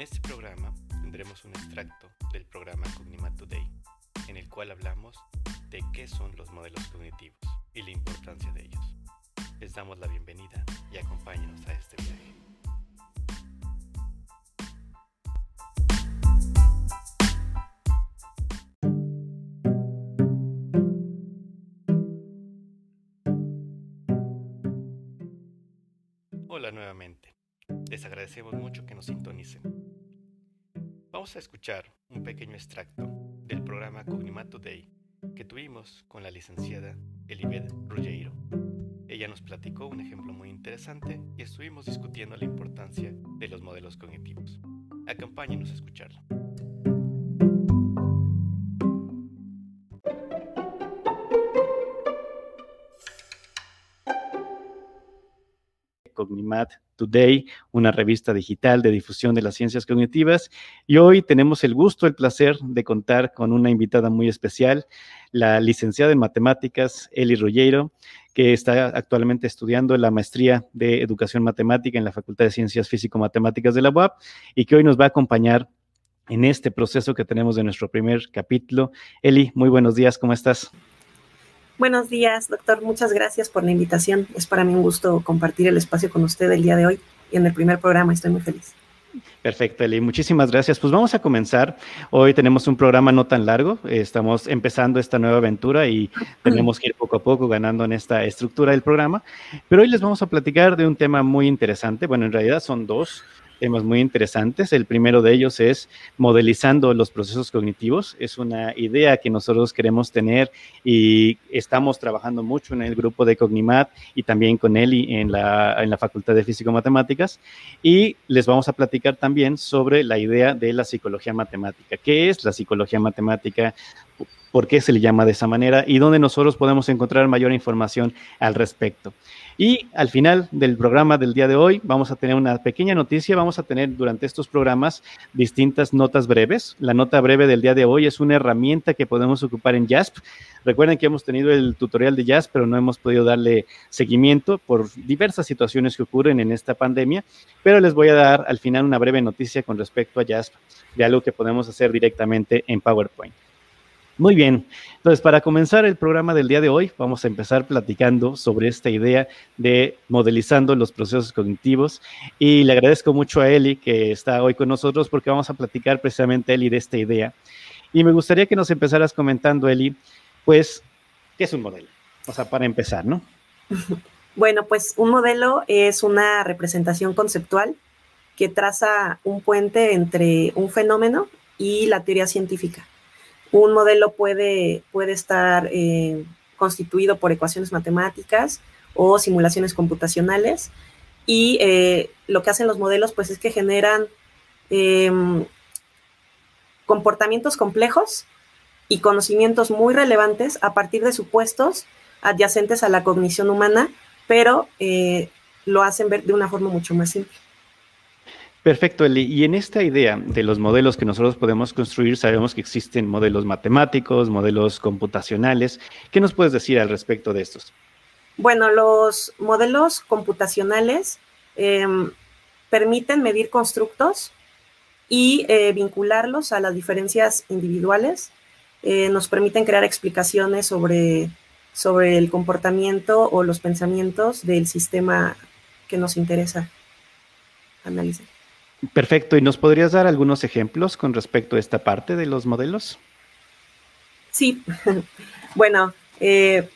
En este programa tendremos un extracto del programa Cognimat Today, en el cual hablamos de qué son los modelos cognitivos y la importancia de ellos. Les damos la bienvenida y acompáñenos a este viaje. Hola nuevamente. Les agradecemos mucho que nos sintonicen. Vamos a escuchar un pequeño extracto del programa Cognimat Today que tuvimos con la licenciada Elibeth Ruggiero. Ella nos platicó un ejemplo muy interesante y estuvimos discutiendo la importancia de los modelos cognitivos. Acompáñenos a escucharlo. Cognimat Today, una revista digital de difusión de las ciencias cognitivas. Y hoy tenemos el gusto, el placer de contar con una invitada muy especial, la licenciada en matemáticas, Eli Rollero, que está actualmente estudiando la maestría de educación matemática en la Facultad de Ciencias Físico-Matemáticas de la UAP y que hoy nos va a acompañar en este proceso que tenemos de nuestro primer capítulo. Eli, muy buenos días, ¿cómo estás? Buenos días, doctor. Muchas gracias por la invitación. Es para mí un gusto compartir el espacio con usted el día de hoy y en el primer programa. Estoy muy feliz. Perfecto, Eli. Muchísimas gracias. Pues vamos a comenzar. Hoy tenemos un programa no tan largo. Estamos empezando esta nueva aventura y tenemos que ir poco a poco ganando en esta estructura del programa. Pero hoy les vamos a platicar de un tema muy interesante. Bueno, en realidad son dos temas muy interesantes. El primero de ellos es modelizando los procesos cognitivos. Es una idea que nosotros queremos tener y estamos trabajando mucho en el grupo de Cognimat y también con Eli en la, en la Facultad de Físico-Matemáticas. Y les vamos a platicar también sobre la idea de la psicología matemática. ¿Qué es la psicología matemática? Por qué se le llama de esa manera y dónde nosotros podemos encontrar mayor información al respecto. Y al final del programa del día de hoy vamos a tener una pequeña noticia, vamos a tener durante estos programas distintas notas breves. La nota breve del día de hoy es una herramienta que podemos ocupar en JASP. Recuerden que hemos tenido el tutorial de JASP, pero no hemos podido darle seguimiento por diversas situaciones que ocurren en esta pandemia, pero les voy a dar al final una breve noticia con respecto a JASP de algo que podemos hacer directamente en PowerPoint. Muy bien, entonces para comenzar el programa del día de hoy, vamos a empezar platicando sobre esta idea de modelizando los procesos cognitivos y le agradezco mucho a Eli que está hoy con nosotros porque vamos a platicar precisamente Eli de esta idea. Y me gustaría que nos empezaras comentando, Eli, pues, ¿qué es un modelo? O sea, para empezar, ¿no? Bueno, pues un modelo es una representación conceptual que traza un puente entre un fenómeno y la teoría científica. Un modelo puede, puede estar eh, constituido por ecuaciones matemáticas o simulaciones computacionales y eh, lo que hacen los modelos pues es que generan em, comportamientos complejos y conocimientos muy relevantes a partir de supuestos adyacentes a la cognición humana, pero eh, lo hacen ver de una forma mucho más simple. Perfecto, Eli. Y en esta idea de los modelos que nosotros podemos construir, sabemos que existen modelos matemáticos, modelos computacionales. ¿Qué nos puedes decir al respecto de estos? Bueno, los modelos computacionales em, permiten medir constructos y eh, vincularlos a las diferencias individuales. Eh, nos permiten crear explicaciones sobre, sobre el comportamiento o los pensamientos del sistema que nos interesa analizar. Perfecto. ¿Y nos podrías dar algunos ejemplos con respecto a esta parte de los modelos? Sí. bueno, eh,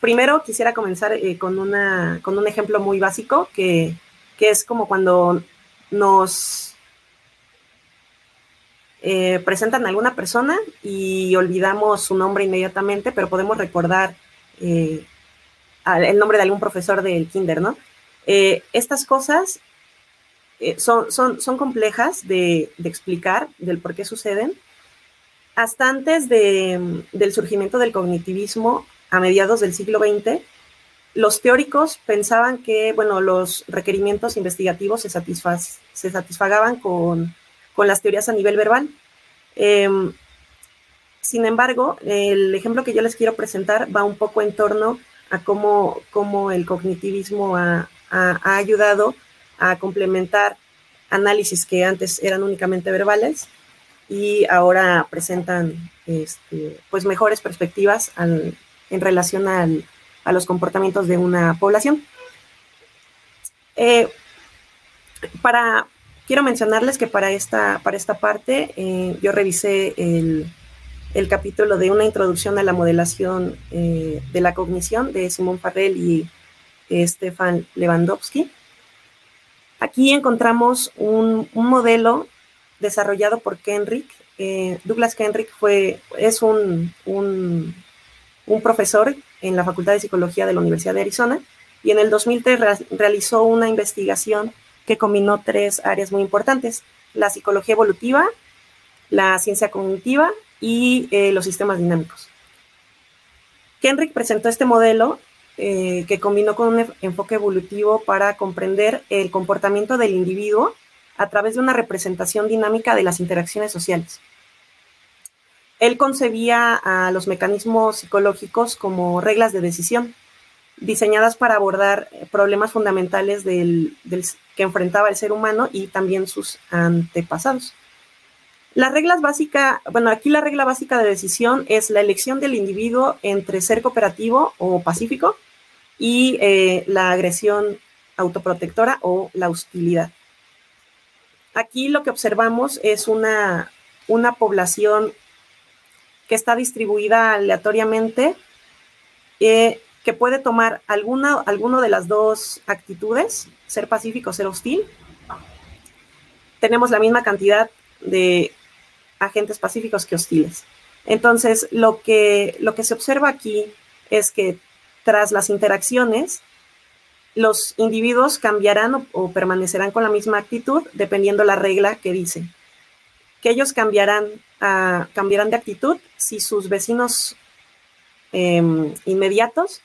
primero quisiera comenzar eh, con, una, con un ejemplo muy básico que, es como cuando nos eh, presentan a alguna persona y olvidamos su nombre inmediatamente, pero podemos recordar el nombre de algún profesor del kinder, ¿no? estas cosas eh, son, son, son, complejas de, explicar del por qué suceden. Hasta antes de, del surgimiento del cognitivismo, a mediados del siglo XX, los teóricos pensaban que, bueno, los requerimientos investigativos se, se satisfagaban con, con, las teorías a nivel verbal. Em, sin embargo, el ejemplo que yo les quiero presentar va un poco en torno a cómo, cómo el cognitivismo ha, ha ayudado a complementar análisis que antes eran únicamente verbales y ahora presentan este, pues mejores perspectivas en relación a los comportamientos de una población. Eh, para, quiero mencionarles que para esta, para esta parte eh, yo revisé el, capítulo de una introducción a la modelación eh, de la cognición de Simón Farrell y Stefan Lewandowski. Aquí encontramos un, modelo desarrollado por Kenrick. Eh, Douglas Kenrick fue, es un, un, profesor en la Facultad de Psicología de la Universidad de Arizona y en el 2003 realizó una investigación que combinó tres áreas muy importantes, la psicología evolutiva, la ciencia cognitiva y eh, los sistemas dinámicos. Kenrick presentó este modelo eh, que combinó con un enfoque evolutivo para comprender el comportamiento del individuo a través de una representación dinámica de las interacciones sociales. Él concebía a los mecanismos psicológicos como reglas de decisión, diseñadas para abordar problemas fundamentales del, que enfrentaba el ser humano y también sus antepasados. Las reglas básicas, bueno, aquí la regla básica de decisión es la elección del individuo entre ser cooperativo o pacífico y eh, la agresión autoprotectora o la hostilidad. Aquí lo que observamos es una, una población que está distribuida aleatoriamente, eh, que puede tomar alguna de las dos actitudes, ser pacífico, ser hostil. Tenemos la misma cantidad de agentes pacíficos que hostiles. Entonces, lo que, lo que se observa aquí es que tras las interacciones, los individuos cambiarán o, permanecerán con la misma actitud dependiendo la regla que dice. Que ellos cambiarán, cambiarán de actitud si sus vecinos em, inmediatos,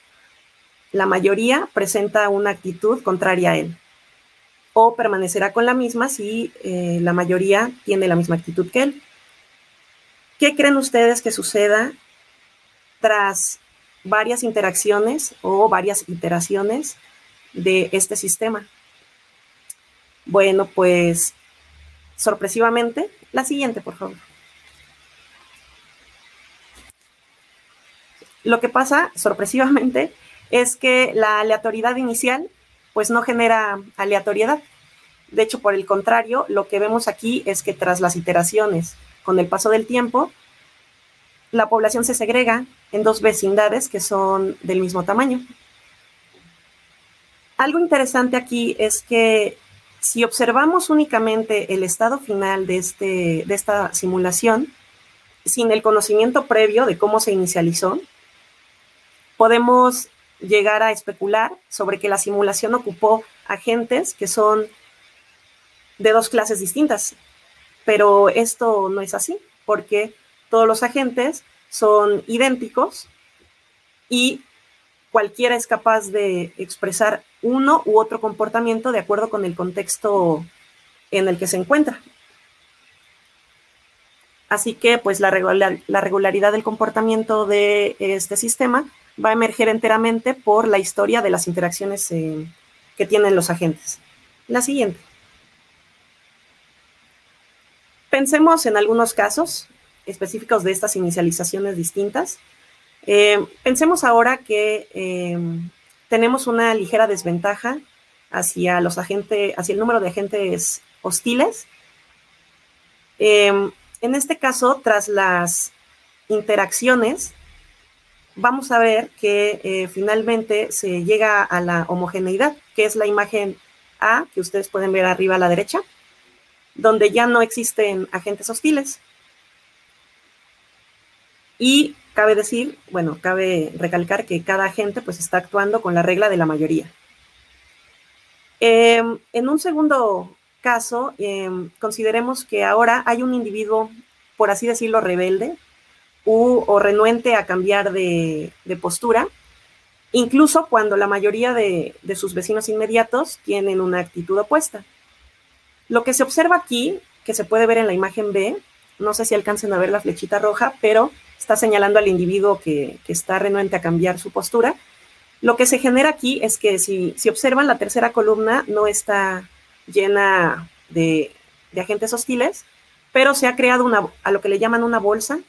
la mayoría, presenta una actitud contraria a él. O permanecerá con la misma si eh, la mayoría tiene la misma actitud que él. ¿Qué creen ustedes que suceda tras varias interacciones o varias iteraciones de este sistema. Bueno, pues sorpresivamente, la siguiente, por favor. Lo que pasa, sorpresivamente, es que la aleatoriedad inicial, pues no genera aleatoriedad. De hecho, por el contrario, lo que vemos aquí es que tras las iteraciones, con el paso del tiempo, la población se segrega en dos vecindades que son del mismo tamaño. Algo interesante aquí es que si observamos únicamente el estado final de, este, de esta simulación, sin el conocimiento previo de cómo se inicializó, podemos llegar a especular sobre que la simulación ocupó agentes que son de dos clases distintas. Pero esto no es así, porque todos los agentes son idénticos y cualquiera es capaz de expresar uno u otro comportamiento de acuerdo con el contexto en el que se encuentra. Así que, pues, la, regularidad del comportamiento de este sistema va a emerger enteramente por la historia de las interacciones eh, que tienen los agentes. La siguiente. Pensemos en algunos casos específicos de estas inicializaciones distintas. Eh, pensemos ahora que eh, tenemos una ligera desventaja hacia los agentes, hacia el número de agentes hostiles. Eh, en este caso, tras las interacciones, vamos a ver que finalmente se llega a la homogeneidad, que es la imagen A que ustedes pueden ver arriba a la derecha, donde ya no existen agentes hostiles. Y cabe decir, bueno, cabe recalcar que cada agente pues está actuando con la regla de la mayoría. Em, en un segundo caso, em, consideremos que ahora hay un individuo, por así decirlo, rebelde o renuente a cambiar de, postura, incluso cuando la mayoría de, de sus vecinos inmediatos tienen una actitud opuesta. Lo que se observa aquí, que se puede ver en la imagen B, no sé si alcancen a ver la flechita roja, pero está señalando al individuo que, está renuente a cambiar su postura. Lo que se genera aquí es que si, observan la tercera columna no está llena de, agentes hostiles, pero se ha creado a lo que le llaman una bolsa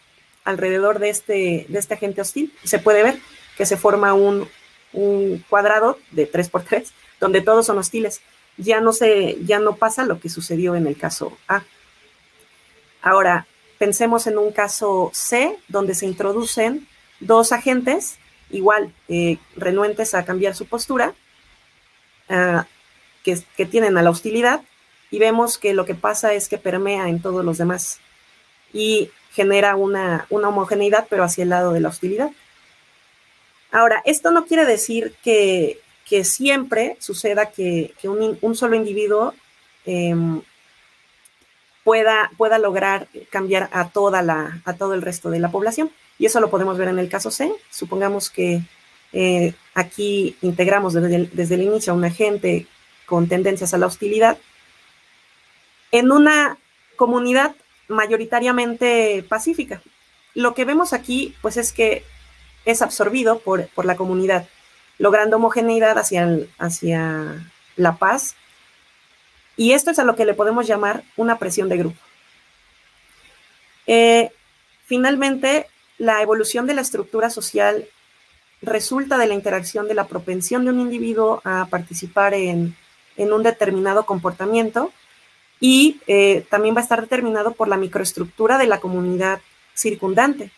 alrededor de este, de este agente hostil. Se puede ver que se forma un, un cuadrado de 3x3 donde todos son hostiles. Ya no, se, ya no pasa lo que sucedió en el caso A. Ahora, pensemos en un caso C, donde se introducen dos agentes, igual, eh, renuentes a cambiar su postura, ah, que, que, tienen a la hostilidad, y vemos que lo que pasa es que permea en todos los demás y genera una, una homogeneidad, pero hacia el lado de la hostilidad. Ahora, esto no quiere decir que, siempre suceda que, un, solo individuo em, pueda, pueda, lograr cambiar a, toda la, a todo el resto de la población. Y eso lo podemos ver en el caso C. Supongamos que eh, aquí integramos desde el, desde el inicio a un agente con tendencias a la hostilidad. En una comunidad mayoritariamente pacífica. Lo que vemos aquí, pues es que es absorbido por, la comunidad, logrando homogeneidad hacia, hacia la paz. Y esto es a lo que le podemos llamar una presión de grupo. Eh, finalmente, la evolución de la estructura social resulta de la interacción de la propensión de un individuo a participar en, un determinado comportamiento y eh, también va a estar determinado por la microestructura de la comunidad circundante.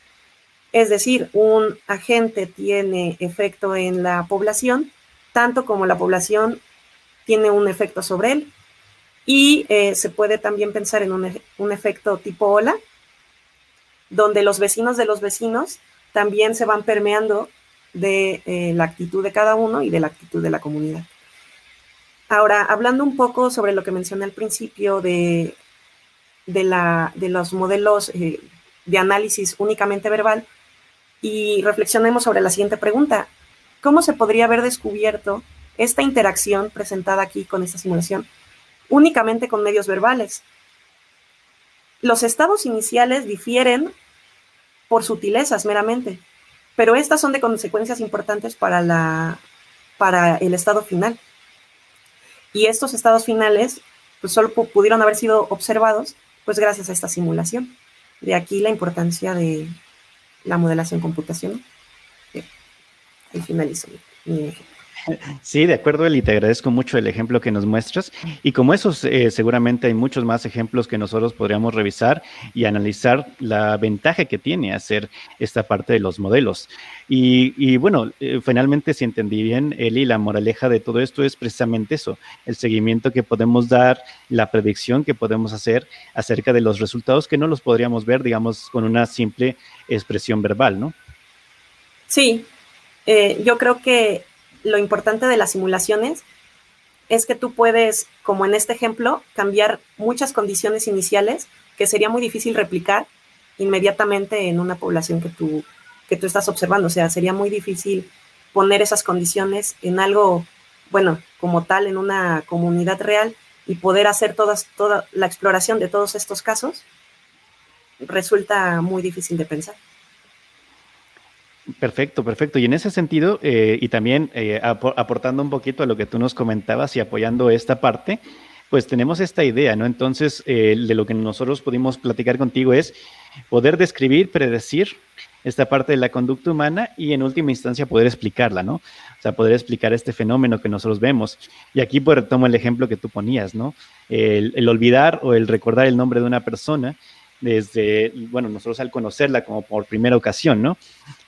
Es decir, un agente tiene efecto en la población, tanto como la población tiene un efecto sobre él. Y eh, se puede también pensar en un, efecto tipo ola, donde los vecinos de los vecinos también se van permeando de eh, la actitud de cada uno y de la actitud de la comunidad. Ahora, hablando un poco sobre lo que mencioné al principio de, de, los modelos eh, de análisis únicamente verbal, y reflexionemos sobre la siguiente pregunta. ¿Cómo se podría haber descubierto esta interacción presentada aquí con esta simulación únicamente con medios verbales? Los estados iniciales difieren por sutilezas meramente, pero estas son de consecuencias importantes para, la, para el estado final. Y estos estados finales pues, solo pudieron haber sido observados pues gracias a esta simulación. De aquí la importancia de, la modelación computacional. Y finalizo mi Sí, de acuerdo, Eli, te agradezco mucho el ejemplo que nos muestras. Y como esos, eh, seguramente hay muchos más ejemplos que nosotros podríamos revisar y analizar la ventaja que tiene hacer esta parte de los modelos. Y, bueno, eh, finalmente, si entendí bien, Eli, la moraleja de todo esto es precisamente eso, el seguimiento que podemos dar, la predicción que podemos hacer acerca de los resultados que no los podríamos ver, digamos, con una simple expresión verbal, ¿no? Sí, eh, yo creo que lo importante de las simulaciones es que tú puedes, como en este ejemplo, cambiar muchas condiciones iniciales que sería muy difícil replicar inmediatamente en una población que tú, que tú estás observando. O sea, sería muy difícil poner esas condiciones en algo, bueno, como tal, en una comunidad real y poder hacer todas, toda la exploración de todos estos casos resulta muy difícil de pensar. Perfecto, perfecto. Y en ese sentido, eh, y también eh, aportando un poquito a lo que tú nos comentabas y apoyando esta parte, pues tenemos esta idea, ¿no? Entonces, eh, de lo que nosotros pudimos platicar contigo es poder describir, predecir esta parte de la conducta humana y en última instancia poder explicarla, ¿no? O sea, poder explicar este fenómeno que nosotros vemos. Y aquí pues retomo el ejemplo que tú ponías, ¿no? el olvidar o el recordar el nombre de una persona desde, bueno, nosotros al conocerla como por primera ocasión, ¿no?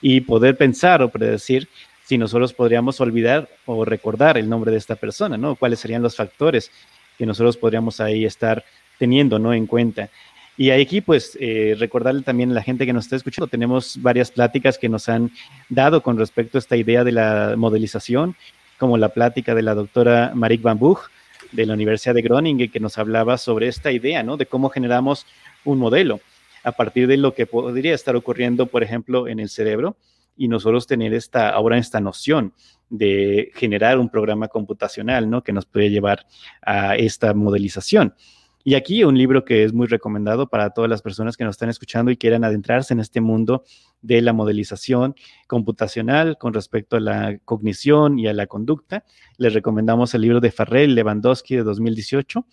Y poder pensar o predecir si nosotros podríamos olvidar o recordar el nombre de esta persona, ¿no? ¿Cuáles serían los factores que nosotros podríamos ahí estar teniendo, ¿no? En cuenta. Y aquí, pues, eh, recordarle también a la gente que nos está escuchando, tenemos varias pláticas que nos han dado con respecto a esta idea de la modelización, como la plática de la doctora Marik Van Buch de la Universidad de Groningen, que nos hablaba sobre esta idea, ¿no? De cómo generamos un modelo a partir de lo que podría estar ocurriendo, por ejemplo, en el cerebro y nosotros tener esta, ahora esta noción de generar un programa computacional, ¿no? Que nos puede llevar a esta modelización. Y aquí un libro que es muy recomendado para todas las personas que nos están escuchando y quieran adentrarse en este mundo de la modelización computacional con respecto a la cognición y a la conducta. Les recomendamos el libro de Farrell Lewandowski de 2018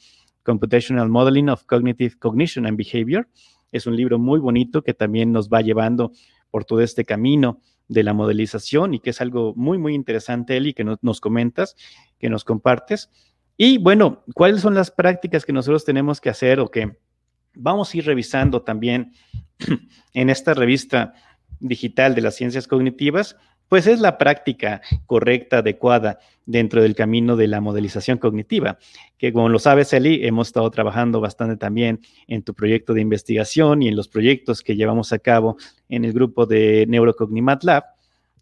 Computational Modeling of Cognitive Cognition and Behavior. Es un libro muy bonito que también nos va llevando por todo este camino de la modelización y que es algo muy, muy interesante, Eli, que nos comentas, que nos compartes. Y bueno, ¿cuáles son las prácticas que nosotros tenemos que hacer o que vamos a ir revisando también en esta revista digital de las ciencias cognitivas? Pues es la práctica correcta, adecuada dentro del camino de la modelización cognitiva, que como lo sabes, Eli, hemos estado trabajando bastante también en tu proyecto de investigación y en los proyectos que llevamos a cabo en el grupo de Neurocognimat Lab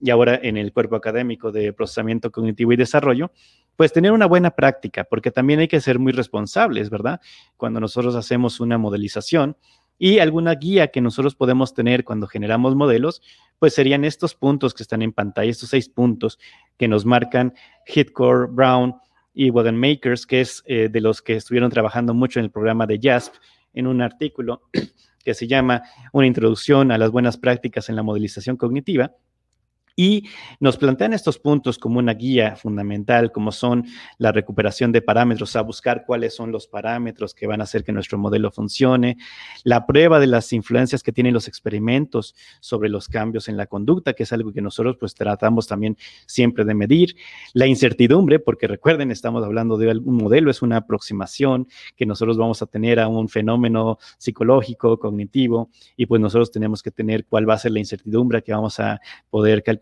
y ahora en el cuerpo académico de procesamiento cognitivo y desarrollo, pues tener una buena práctica, porque también hay que ser muy responsables, ¿verdad? Cuando nosotros hacemos una modelización y alguna guía que nosotros podemos tener cuando generamos modelos, pues serían estos puntos que están en pantalla, estos seis puntos que nos marcan Hitcore, Brown y Wagenmakers, que es eh, de los que estuvieron trabajando mucho en el programa de JASP, en un artículo que se llama Una introducción a las buenas prácticas en la modelización cognitiva. Y nos plantean estos puntos como una guía fundamental, como son la recuperación de parámetros, a buscar cuáles son los parámetros que van a hacer que nuestro modelo funcione, la prueba de las influencias que tienen los experimentos sobre los cambios en la conducta, que es algo que nosotros pues tratamos también siempre de medir, la incertidumbre, porque recuerden, estamos hablando de un modelo, es una aproximación que nosotros vamos a tener a un fenómeno psicológico, cognitivo, y pues nosotros tenemos que tener cuál va a ser la incertidumbre que vamos a poder calcular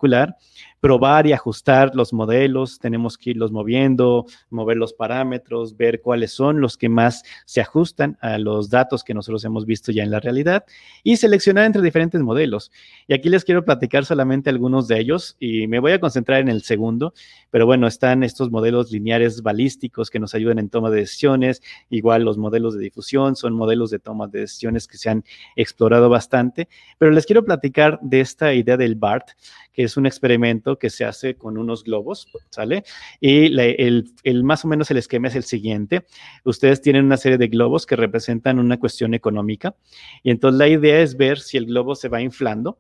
probar y ajustar los modelos, tenemos que irlos moviendo, mover los parámetros, ver cuáles son los que más se ajustan a los datos que nosotros hemos visto ya en la realidad y seleccionar entre diferentes modelos. Y aquí les quiero platicar solamente algunos de ellos y me voy a concentrar en el segundo, pero bueno, están estos modelos lineares balísticos que nos ayudan en toma de decisiones, igual los modelos de difusión son modelos de toma de decisiones que se han explorado bastante, pero les quiero platicar de esta idea del BART, es un experimento que se hace con unos globos, ¿sale? Y el, más o menos el esquema es el siguiente. Ustedes tienen una serie de globos que representan una cuestión económica y entonces la idea es ver si el globo se va inflando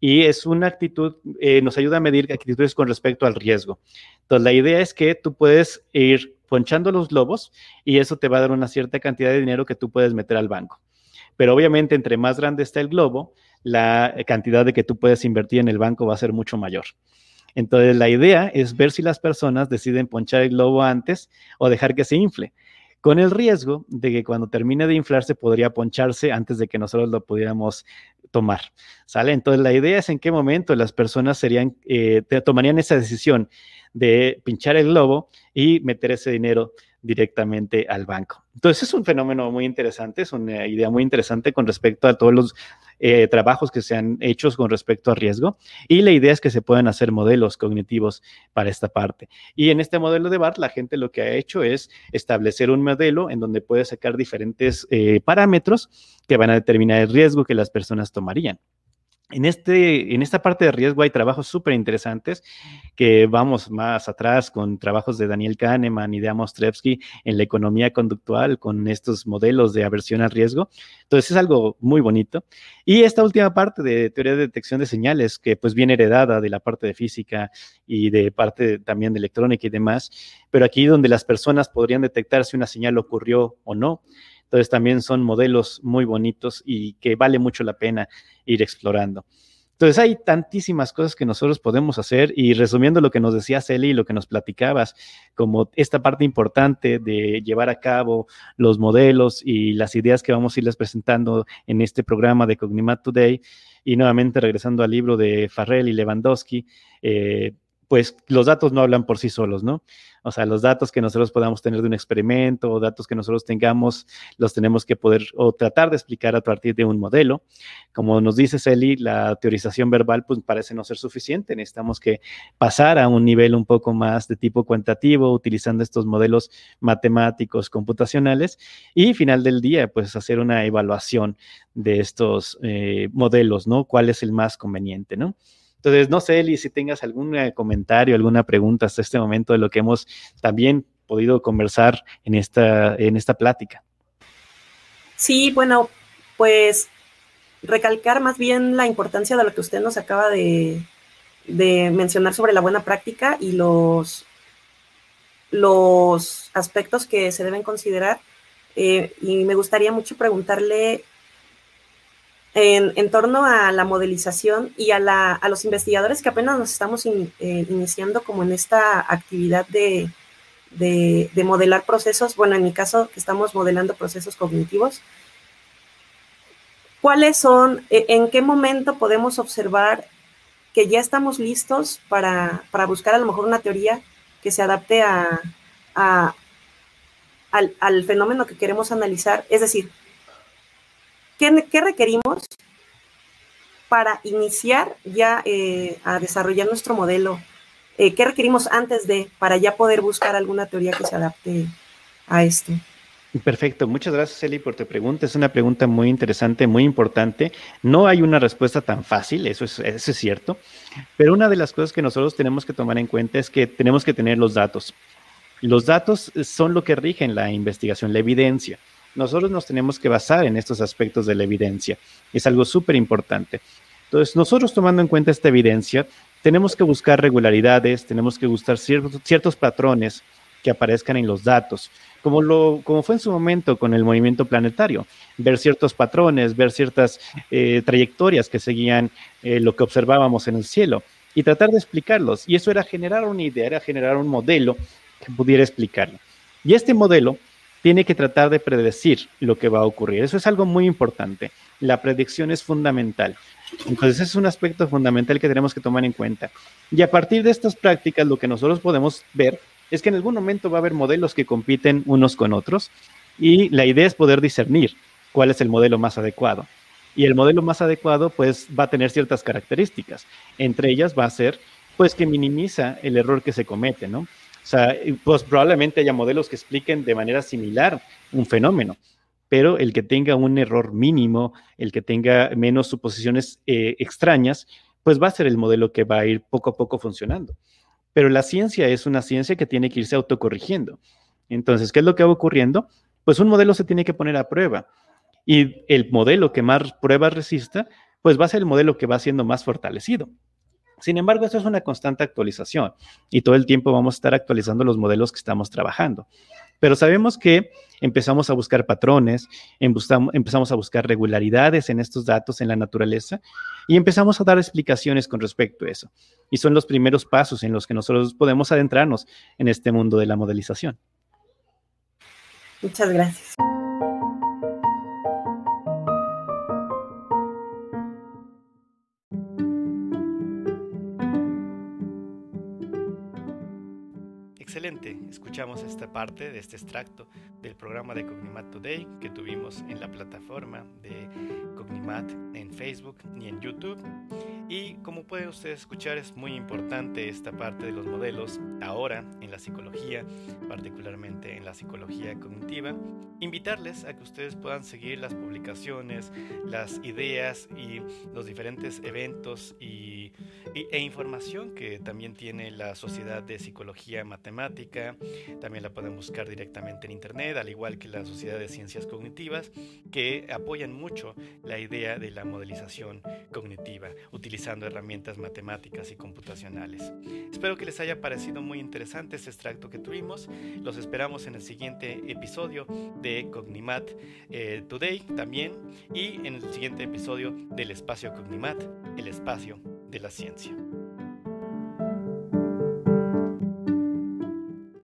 y es una actitud, eh, nos ayuda a medir actitudes con respecto al riesgo. Entonces, la idea es que tú puedes ir ponchando los globos y eso te va a dar una cierta cantidad de dinero que tú puedes meter al banco. Pero obviamente, entre más grande está el globo, la cantidad de que tú puedes invertir en el banco va a ser mucho mayor. Entonces, la idea es ver si las personas deciden ponchar el globo antes o dejar que se infle, con el riesgo de que cuando termine de inflarse podría poncharse antes de que nosotros lo pudiéramos tomar. ¿Sale? Entonces, la idea es en qué momento las personas serían, eh, tomarían esa decisión de pinchar el globo y meter ese dinero directamente al banco. Entonces es un fenómeno muy interesante, es una idea muy interesante con respecto a todos los eh, trabajos que se han hecho con respecto a riesgo y la idea es que se puedan hacer modelos cognitivos para esta parte. Y en este modelo de BART la gente lo que ha hecho es establecer un modelo en donde puede sacar diferentes eh, parámetros que van a determinar el riesgo que las personas tomarían. En, este, en esta parte de riesgo hay trabajos súper interesantes que vamos más atrás con trabajos de Daniel Kahneman y de Amos Tversky en la economía conductual con estos modelos de aversión al riesgo. Entonces es algo muy bonito. Y esta última parte de teoría de detección de señales que pues viene heredada de la parte de física y de parte también de electrónica y demás, pero aquí donde las personas podrían detectar si una señal ocurrió o no. Entonces también son modelos muy bonitos y que vale mucho la pena ir explorando. Entonces hay tantísimas cosas que nosotros podemos hacer y resumiendo lo que nos decía Celi y lo que nos platicabas, como esta parte importante de llevar a cabo los modelos y las ideas que vamos a irles presentando en este programa de Cognimat Today y nuevamente regresando al libro de Farrell y Lewandowski, eh, pues los datos no hablan por sí solos, ¿no? O sea, los datos que nosotros podamos tener de un experimento o datos que nosotros tengamos, los tenemos que poder o tratar de explicar a partir de un modelo. Como nos dice Celi, la teorización verbal pues parece no ser suficiente. Necesitamos que pasar a un nivel un poco más de tipo cuantitativo, utilizando estos modelos matemáticos, computacionales y final del día, pues hacer una evaluación de estos eh, modelos, ¿no? ¿Cuál es el más conveniente, ¿no? Entonces, no sé, Eli, si tengas algún eh, comentario, alguna pregunta hasta este momento de lo que hemos también podido conversar en esta, en esta plática. Sí, bueno, pues recalcar más bien la importancia de lo que usted nos acaba de, mencionar sobre la buena práctica y los, los aspectos que se deben considerar eh, y me gustaría mucho preguntarle en, torno a la modelización y a, los investigadores que apenas nos estamos eh, iniciando como en esta actividad de, de, modelar procesos, bueno, en mi caso que estamos modelando procesos cognitivos, ¿cuáles son, e, en qué momento podemos observar que ya estamos listos para, buscar a lo mejor una teoría que se adapte a, al, fenómeno que queremos analizar? Es decir, ¿qué, requerimos para iniciar ya eh, a desarrollar nuestro modelo? Eh, ¿Qué requerimos antes de, para ya poder buscar alguna teoría que se adapte a esto? Perfecto, muchas gracias Eli por tu pregunta. Es una pregunta muy interesante, muy importante. No hay una respuesta tan fácil, eso es, eso es cierto, pero una de las cosas que nosotros tenemos que tomar en cuenta es que tenemos que tener los datos. Los datos son lo que rigen la investigación, la evidencia. Nosotros nos tenemos que basar en estos aspectos de la evidencia. Es algo súper importante. Entonces, nosotros tomando en cuenta esta evidencia, tenemos que buscar regularidades, tenemos que buscar ciertos, patrones que aparezcan en los datos, como, lo, como fue en su momento con el movimiento planetario, ver ciertos patrones, ver ciertas eh, trayectorias que seguían eh, lo que observábamos en el cielo y tratar de explicarlos. Y eso era generar una idea, era generar un modelo que pudiera explicarlo. Y este modelo tiene que tratar de predecir lo que va a ocurrir. Eso es algo muy importante. La predicción es fundamental. Entonces, es un aspecto fundamental que tenemos que tomar en cuenta. Y a partir de estas prácticas, lo que nosotros podemos ver es que en algún momento va a haber modelos que compiten unos con otros y la idea es poder discernir cuál es el modelo más adecuado. Y el modelo más adecuado, pues, va a tener ciertas características. Entre ellas va a ser, pues, que minimiza el error que se comete, ¿no? Sea, pues probablemente haya modelos que expliquen de manera similar un fenómeno, pero el que tenga un error mínimo, el que tenga menos suposiciones eh, extrañas, pues va a ser el modelo que va a ir poco a poco funcionando. Pero la ciencia es una ciencia que tiene que irse autocorrigiendo. Entonces, ¿qué es lo que va ocurriendo? Pues un modelo se tiene que poner a prueba. Y el modelo que más pruebas resista, pues va a ser el modelo que va siendo más fortalecido. Sin embargo, esto es una constante actualización y todo el tiempo vamos a estar actualizando los modelos que estamos trabajando. Pero sabemos que empezamos a buscar patrones, empezamos a buscar regularidades en estos datos en la naturaleza y empezamos a dar explicaciones con respecto a eso. Y son los primeros pasos en los que nosotros podemos adentrarnos en este mundo de la modelización. Muchas gracias. Parte de este extracto del programa de Cognimat Today que tuvimos en la plataforma de Cognimat en Facebook y en YouTube. Y como pueden ustedes escuchar, es muy importante esta parte de los modelos ahora en la psicología, particularmente en la psicología cognitiva. Invitarles a que ustedes puedan seguir las publicaciones, las ideas y los diferentes eventos y, e información que también tiene la Sociedad de Psicología Matemática. También la pueden buscar directamente en Internet, al igual que la Sociedad de Ciencias Cognitivas, que apoyan mucho la idea de la modelización cognitiva, utilizando herramientas matemáticas y computacionales. Espero que les haya parecido muy interesante este extracto que tuvimos. Los esperamos en el siguiente episodio de Cognimat eh, Today también y en el siguiente episodio del espacio Cognimat, el espacio de la ciencia.